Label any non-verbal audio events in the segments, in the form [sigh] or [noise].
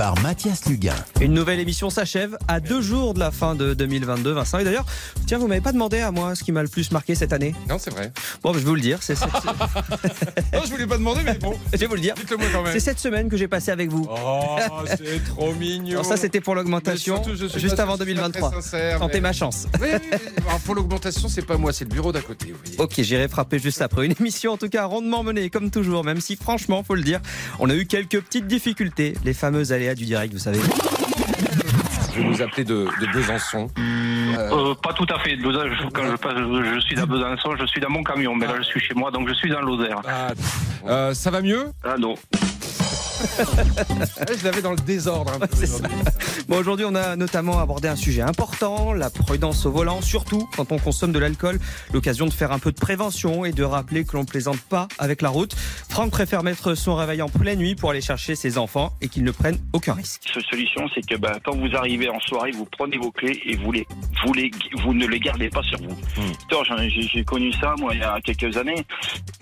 par Mathias Luguin. Une nouvelle émission s'achève à deux jours de la fin de 2022, Vincent. Et d'ailleurs, tiens, vous m'avez pas demandé à moi ce qui m'a le plus marqué cette année. Non, c'est vrai. Bon, je vais vous le dire. C'est cette... [laughs] non, je voulais pas demander, mais bon. Je vais vous le dire. Dites-le moi quand même. C'est cette semaine que j'ai passé avec vous. Oh, c'est trop mignon. Alors ça, c'était pour l'augmentation, juste avant 2023. Tentez mais... ma chance. Oui, oui. Alors, pour l'augmentation, c'est pas moi, c'est le bureau d'à côté. Ok, j'irai frapper juste après. Une émission en tout cas rondement menée, comme toujours, même si franchement, faut le dire, on a eu quelques petites difficultés. Les fameuses aléas du direct, vous savez. Je vais nous appeler de, de Besançon. Euh... Euh, pas tout à fait. Quand je, passe, je suis à Besançon, je suis dans mon camion, mais là je suis chez moi, donc je suis dans Lozère. Ah, euh, ça va mieux? Ah non. je l'avais dans le désordre. Un peu aujourd'hui. Bon, aujourd'hui, on a notamment abordé un sujet important, la prudence au volant, surtout quand on consomme de l'alcool. L'occasion de faire un peu de prévention et de rappeler que l'on plaisante pas avec la route. Franck préfère mettre son réveil en pleine nuit pour aller chercher ses enfants et qu'ils ne prennent aucun risque. La solution, c'est que bah, quand vous arrivez en soirée, vous prenez vos clés et vous, les, vous, les, vous ne les gardez pas sur vous. Mmh. J'ai connu ça, moi, il y a quelques années.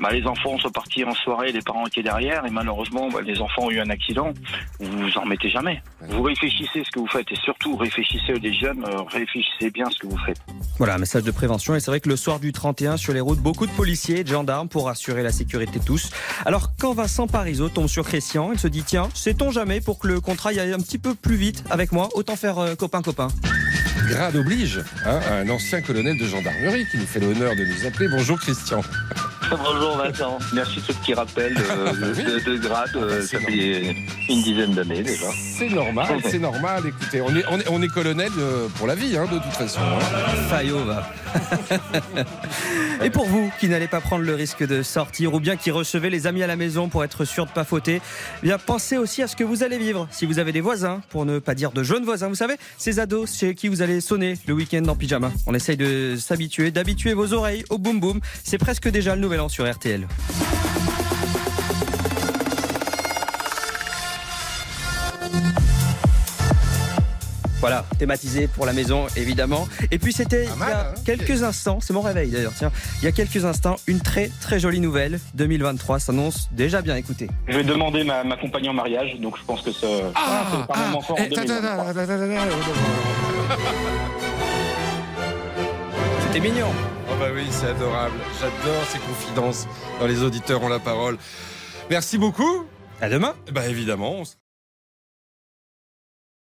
Bah, les enfants sont partis en soirée, les parents étaient derrière et malheureusement, bah, les enfants ont eu un accident. Vous vous en mettez jamais. Vous réfléchissez ce que vous faites et surtout réfléchissez les jeunes, euh, réfléchissez bien ce que vous faites. Voilà, un message de prévention. Et c'est vrai que le soir du 31, sur les routes, beaucoup de policiers et de gendarmes pour assurer la sécurité de tous. Alors, quand Vincent Parisot tombe sur Christian, il se dit tiens, sait-on jamais pour que le contrat aille un petit peu plus vite avec moi, autant faire euh, copain-copain. Grade oblige, hein, un ancien colonel de gendarmerie qui nous fait l'honneur de nous appeler. Bonjour Christian. [laughs] Bonjour Vincent, merci de ce petit rappel euh, [laughs] de, de, grade, euh, ça fait une dizaine d'années déjà. C'est normal, [laughs] c'est normal, écoutez, on est, on est, on est colonel euh, pour la vie, hein, de toute façon. Hein. Fayot va. Et pour vous qui n'allez pas prendre le risque de sortir ou bien qui recevez les amis à la maison pour être sûr de pas fauter, eh bien pensez aussi à ce que vous allez vivre. Si vous avez des voisins, pour ne pas dire de jeunes voisins, vous savez, ces ados chez qui vous allez sonner le week-end en pyjama. On essaye de s'habituer, d'habituer vos oreilles au boum boum. C'est presque déjà le nouvel an sur RTL. Voilà, thématisé pour la maison, évidemment. Et puis c'était il y a hein quelques instants, c'est mon réveil d'ailleurs, tiens, il y a quelques instants, une très très jolie nouvelle. 2023 s'annonce déjà bien, écoutez. Je vais demander ma, ma compagne en mariage, donc je pense que ça, Ah, c'est un moment fort en eh, ta, ta, 2023. ta, ta, ta, ta, ta. C'était mignon. Bah oui, c'est adorable. J'adore ces confidences dans les auditeurs ont la parole. Merci beaucoup. À demain. Bah évidemment, on